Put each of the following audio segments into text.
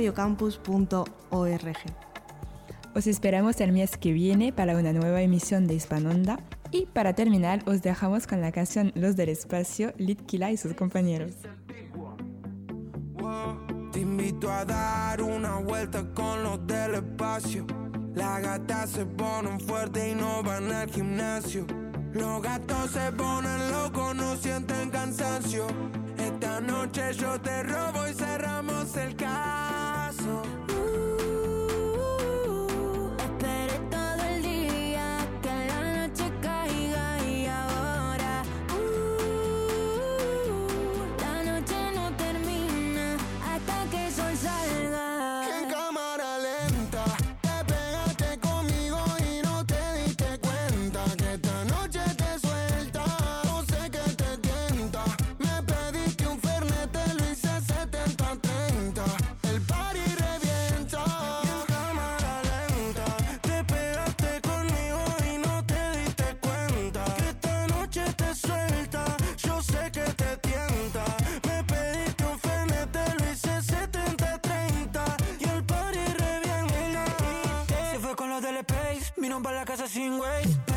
radiocampus.org. Os esperamos el mes que viene para una nueva emisión de Hispanonda. Y para terminar, os dejamos con la canción Los del Espacio, Litkila y sus compañeros. Te invito a dar una vuelta con los del espacio. Las gatas se ponen fuerte y no van al gimnasio. Los gatos se ponen locos, no sienten cansancio. Esta noche yo te robo y cerramos el caso. para la casa sin güey.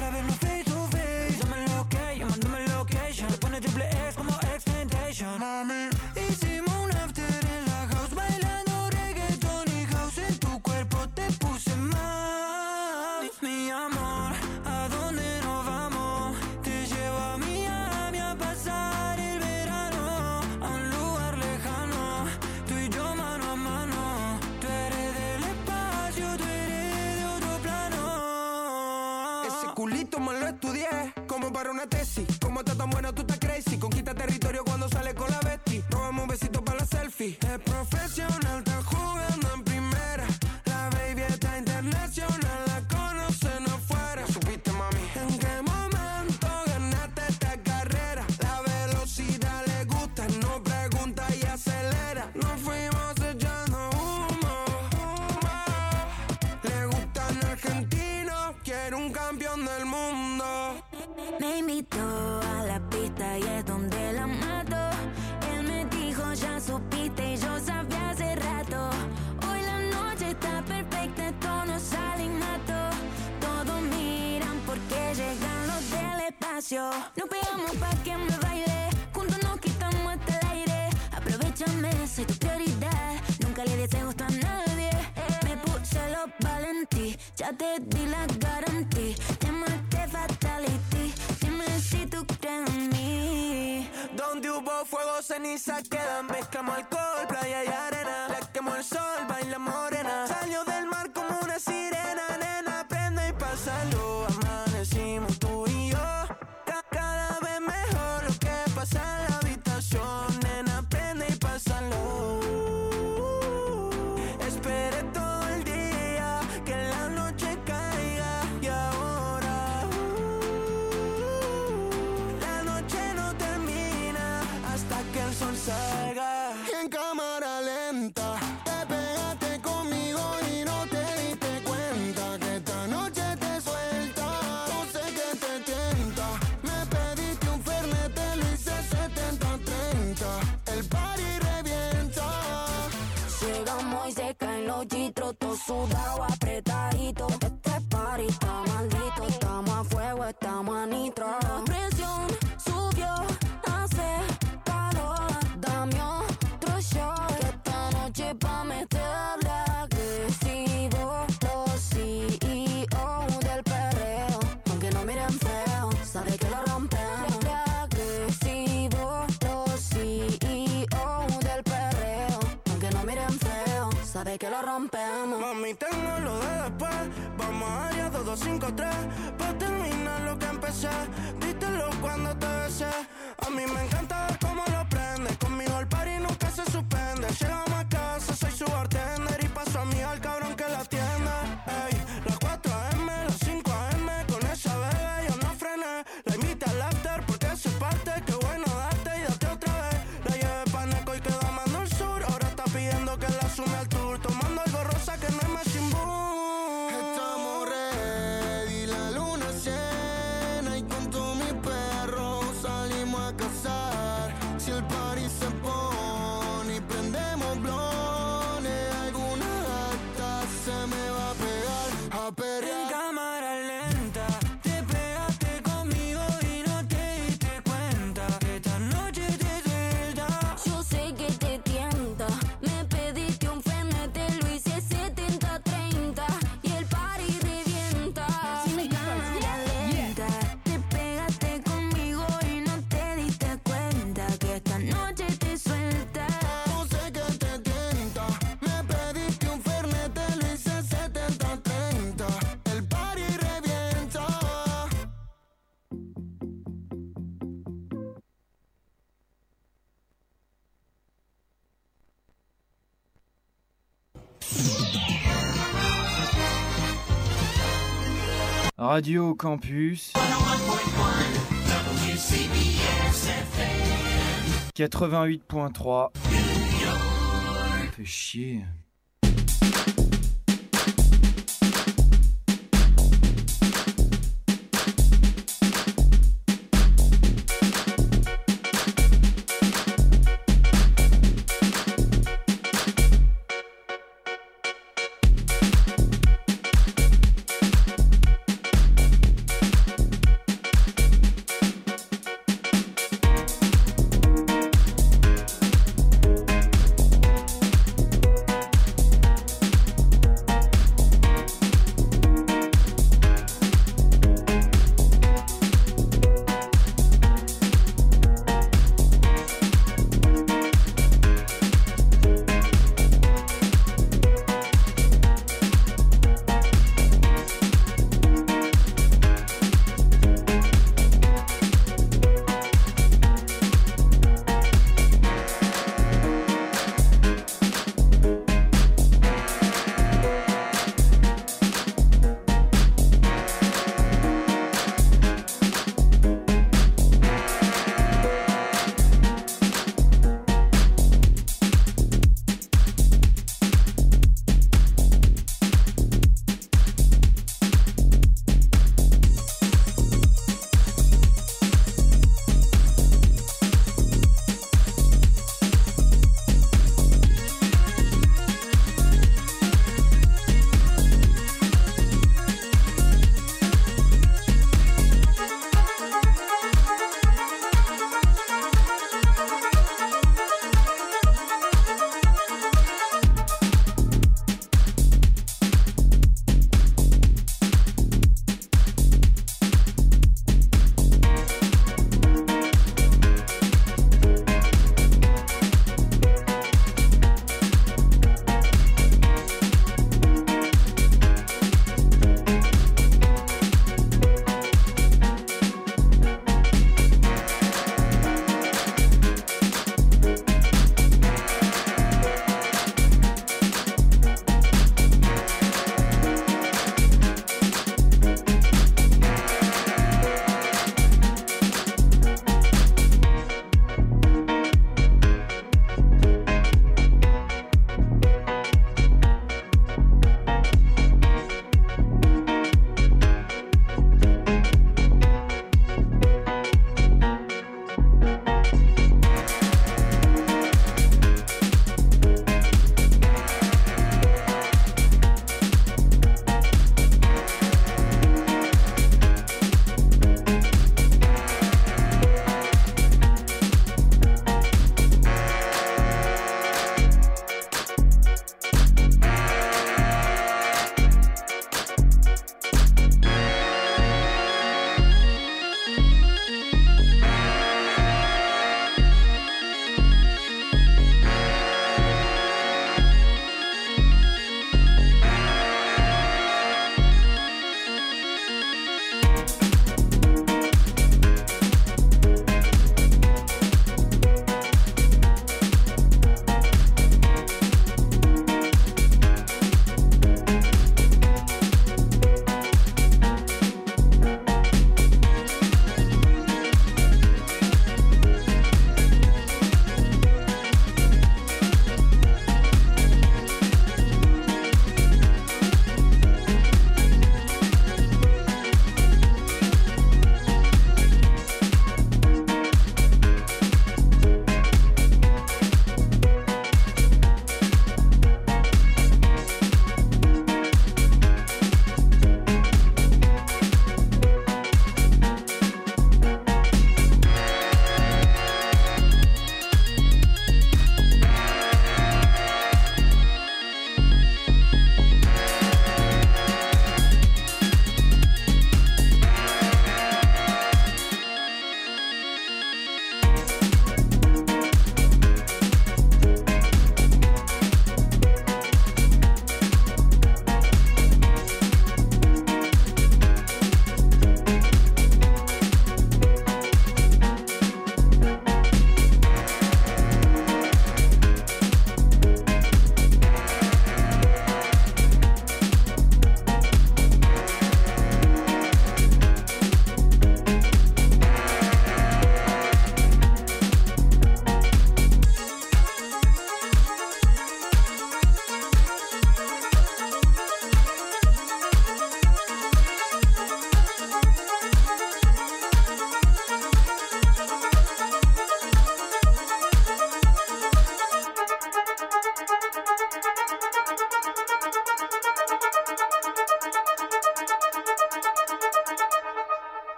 para una tesis. Como estás tan bueno, tú estás crazy. Conquista territorio No pegamos pa' que me baile. Juntos nos quitamos hasta el aire. Aprovechame, soy tu prioridad. Nunca le des gusto a nadie. Me puse los valentí. Ya te di la garantía. Te este maté fatality. Dime si tú crees en mí. Donde hubo fuego, ceniza quedan. Mezclamos alcohol, playa y arena. La quemó el sol, bailamos y se caen los gitros, todo sudado, apretadito. Este party está maldito, estamos a fuego, estamos a nitro. La presión y tengo lo de después. Vamos a área 2253 para terminar lo que empecé. Dítelo cuando te besé. A mí me encanta ver cómo lo Radio Campus 88.3 Fait chier.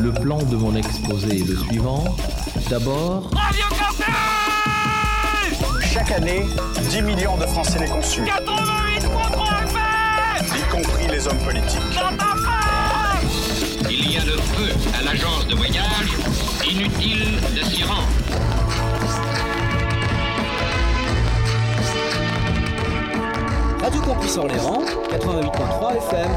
Le plan de mon exposé est le suivant. D'abord, Chaque année, 10 millions de Français les consultent. 88.3 Y compris les hommes politiques. Il y a le feu à l'agence de voyage. Inutile de s'y rendre. Radio Campus Orléans, 88.3 FM.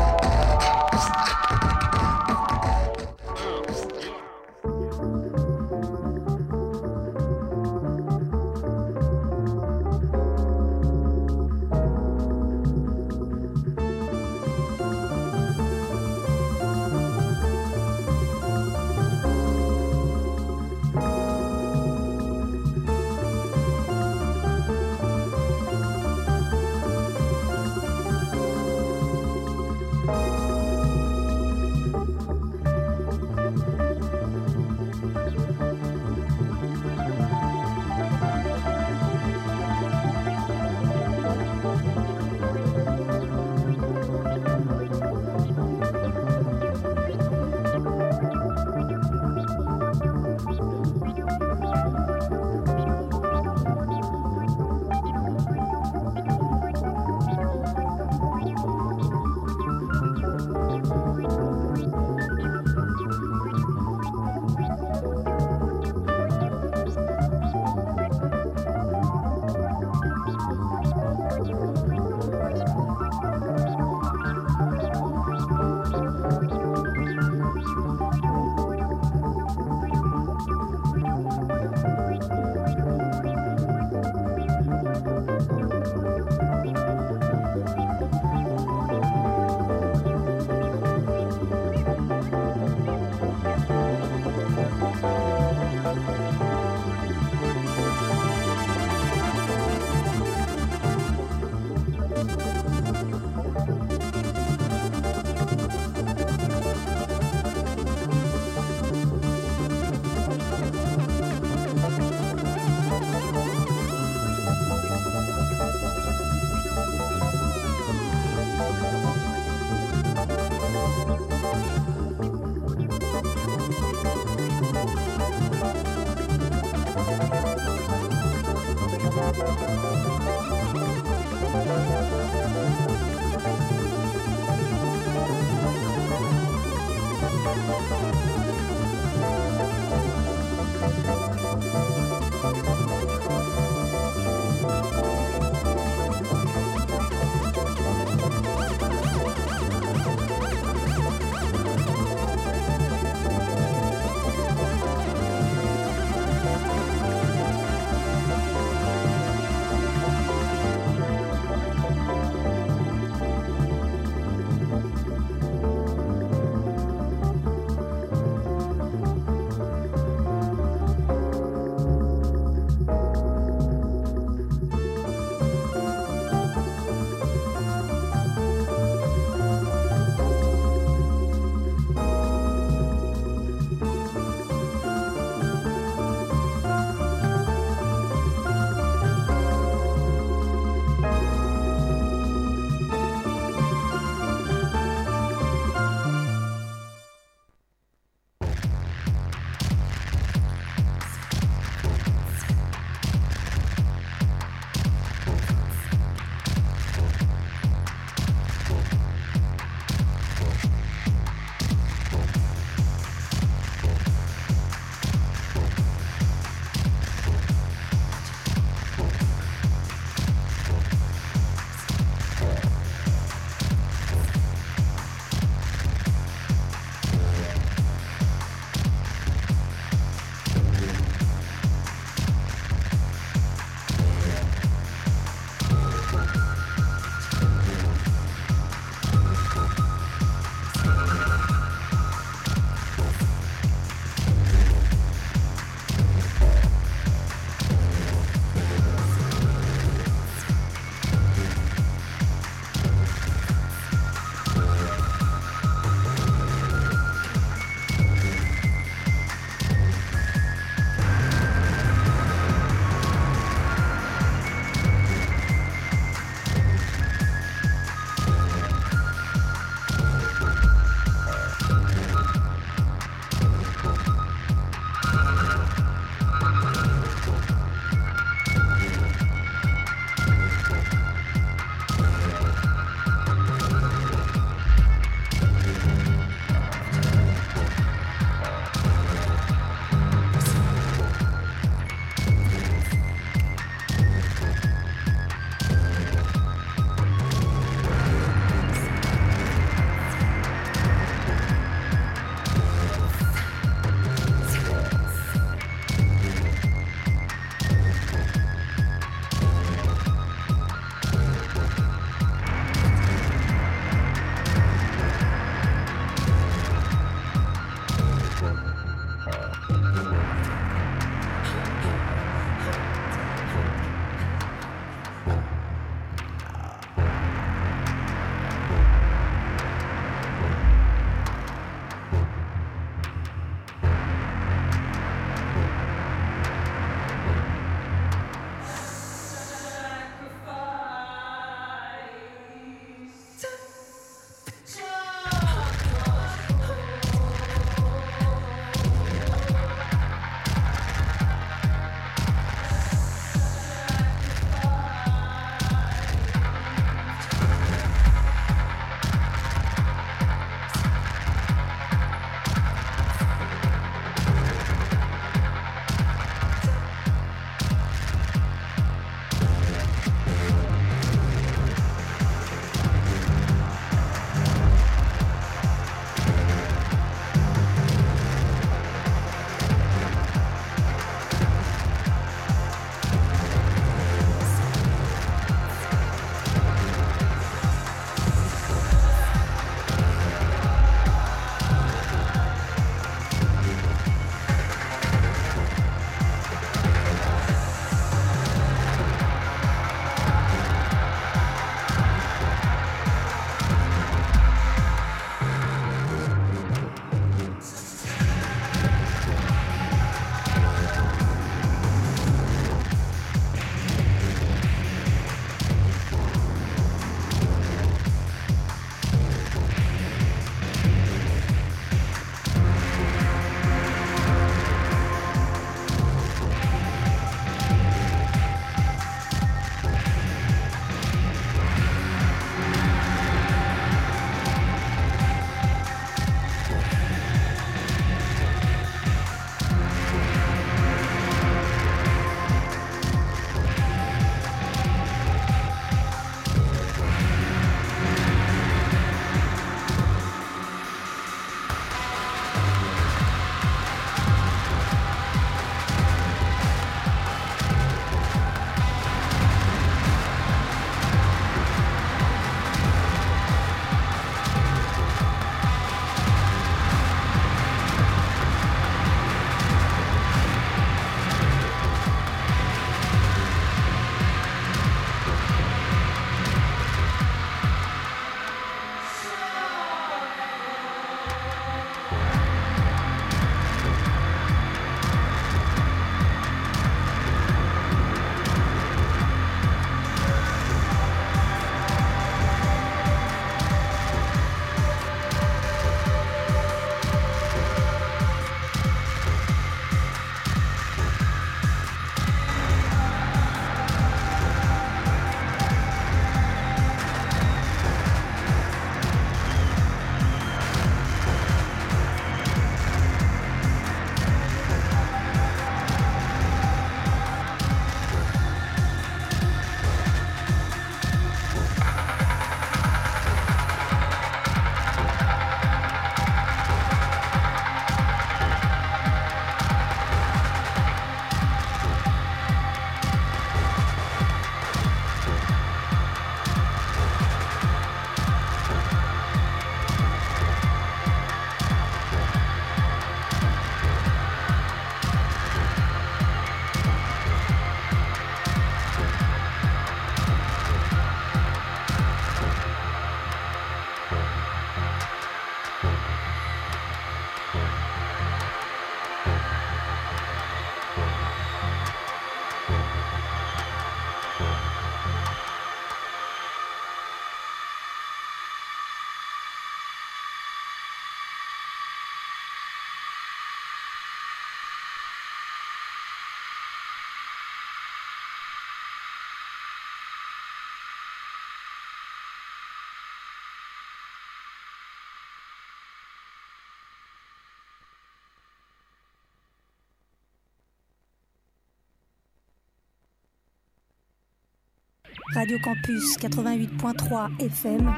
Radio Campus 88.3 FM.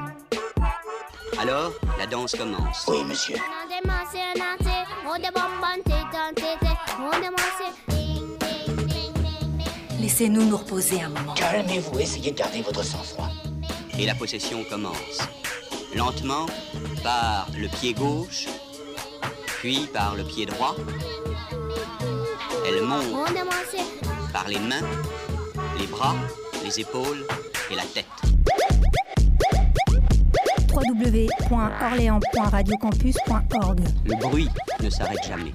Alors, la danse commence. Oui, monsieur. Laissez-nous nous reposer un moment. Calmez-vous, essayez de garder votre sang-froid. Et la possession commence. Lentement, par le pied gauche, puis par le pied droit. Elle monte par les mains, les bras, les épaules et la tête. www.orléans.radiocampus.org Le bruit ne s'arrête jamais.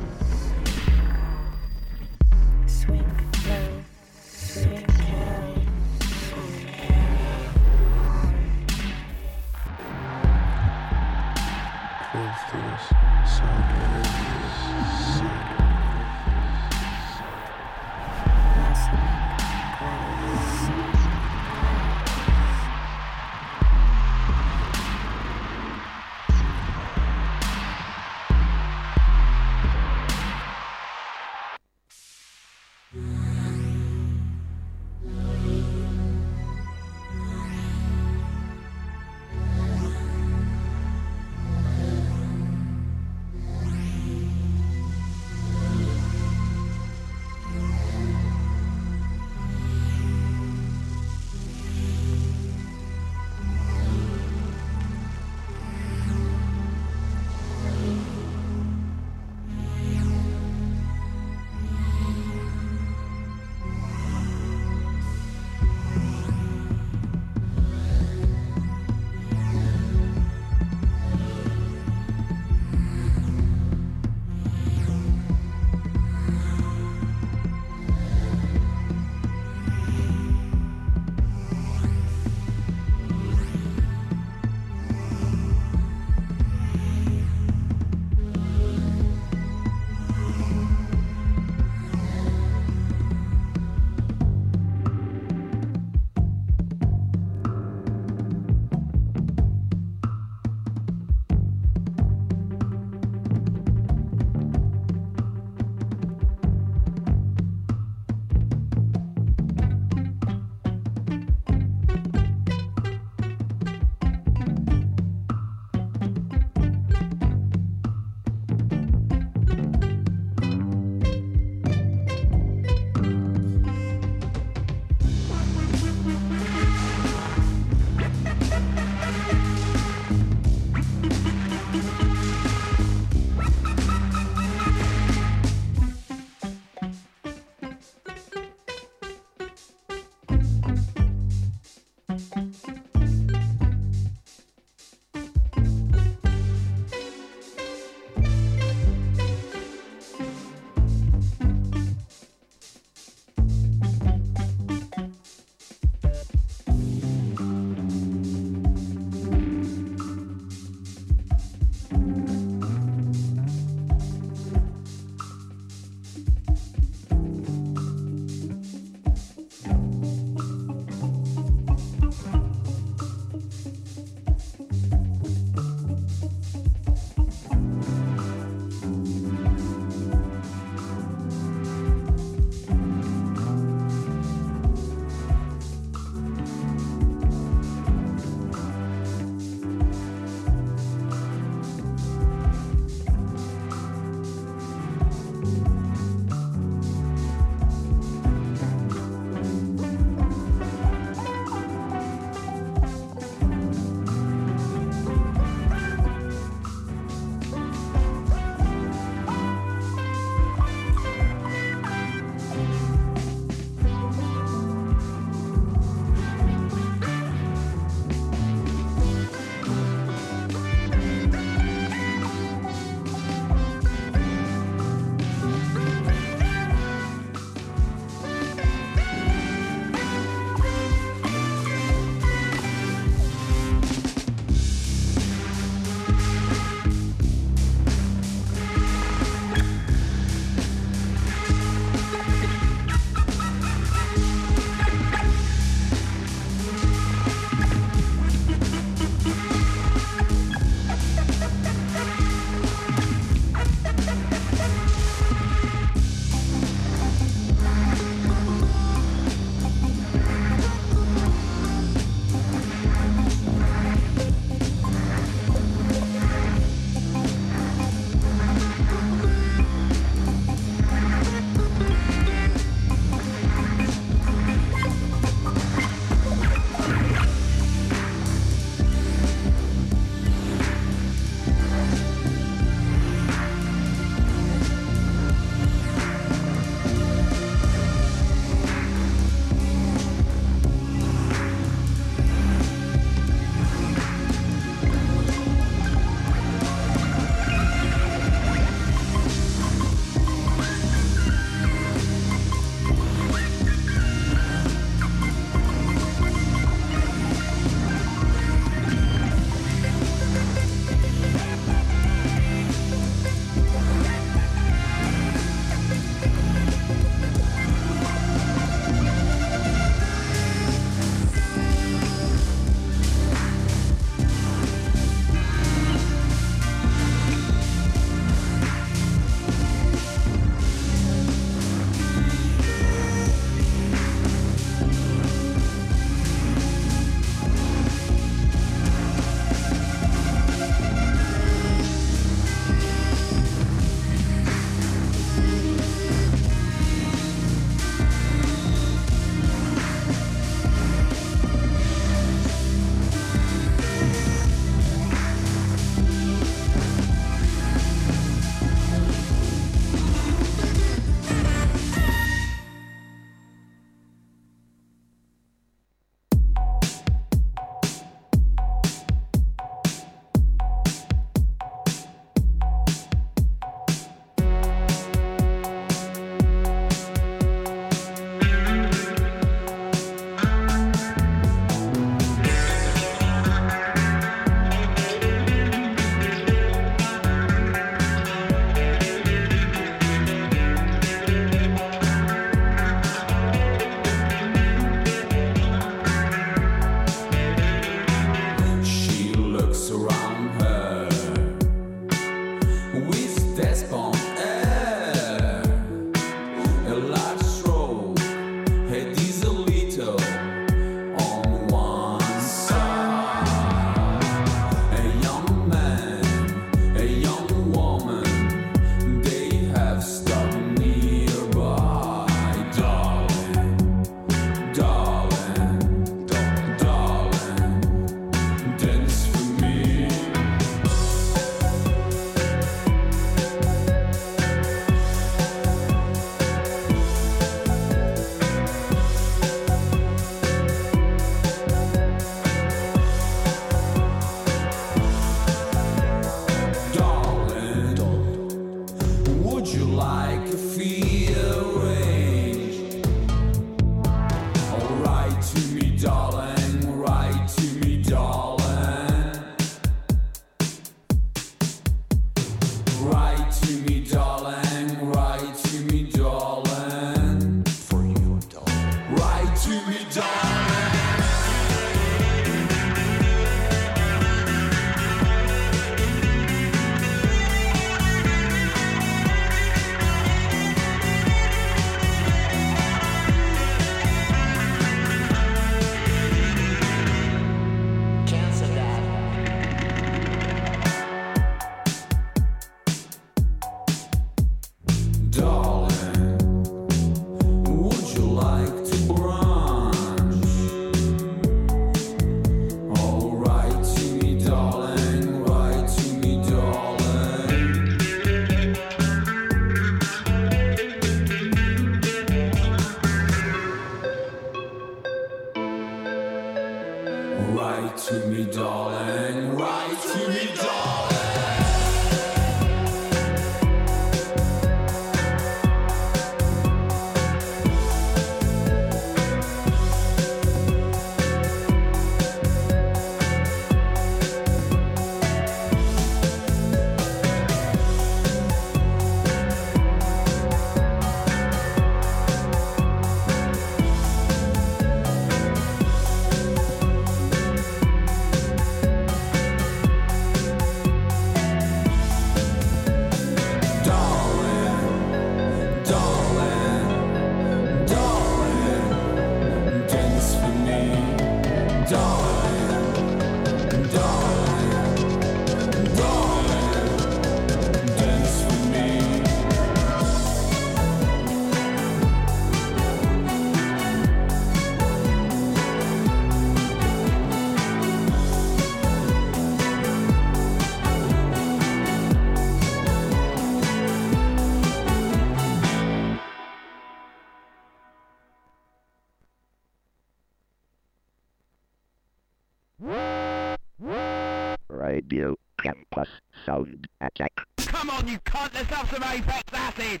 Radio Campus Sound Attack. Come on, you cunt, let's have some Apex Acid!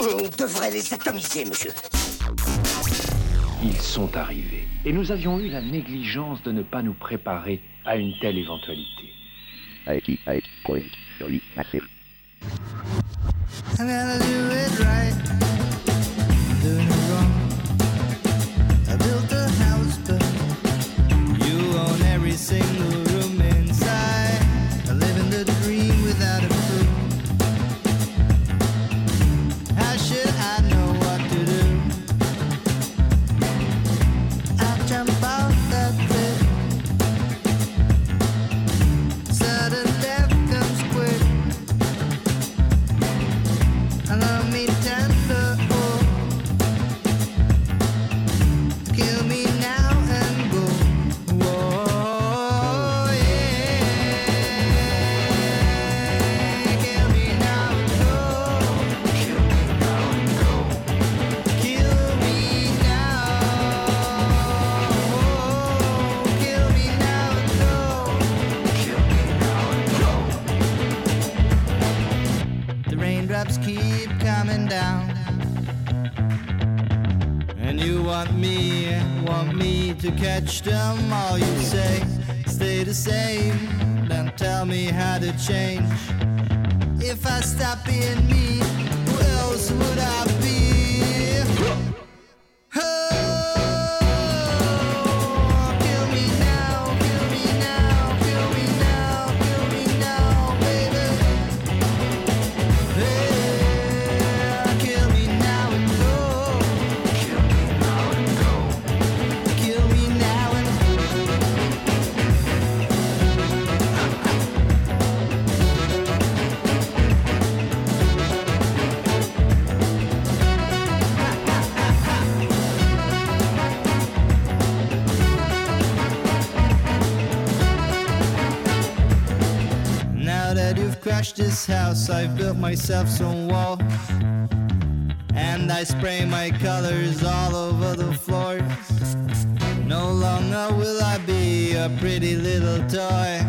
On devrait les atomiser, monsieur. Ils sont arrivés, et nous avions eu la négligence de ne pas nous préparer à une telle éventualité. I gotta do it right. Doing to catch them all. You say, stay the same, then tell me how to change. If I stop being me, who else would I be? this house, I built myself some wall. And I spray my colors all over the floor. No longer will I be a pretty little toy.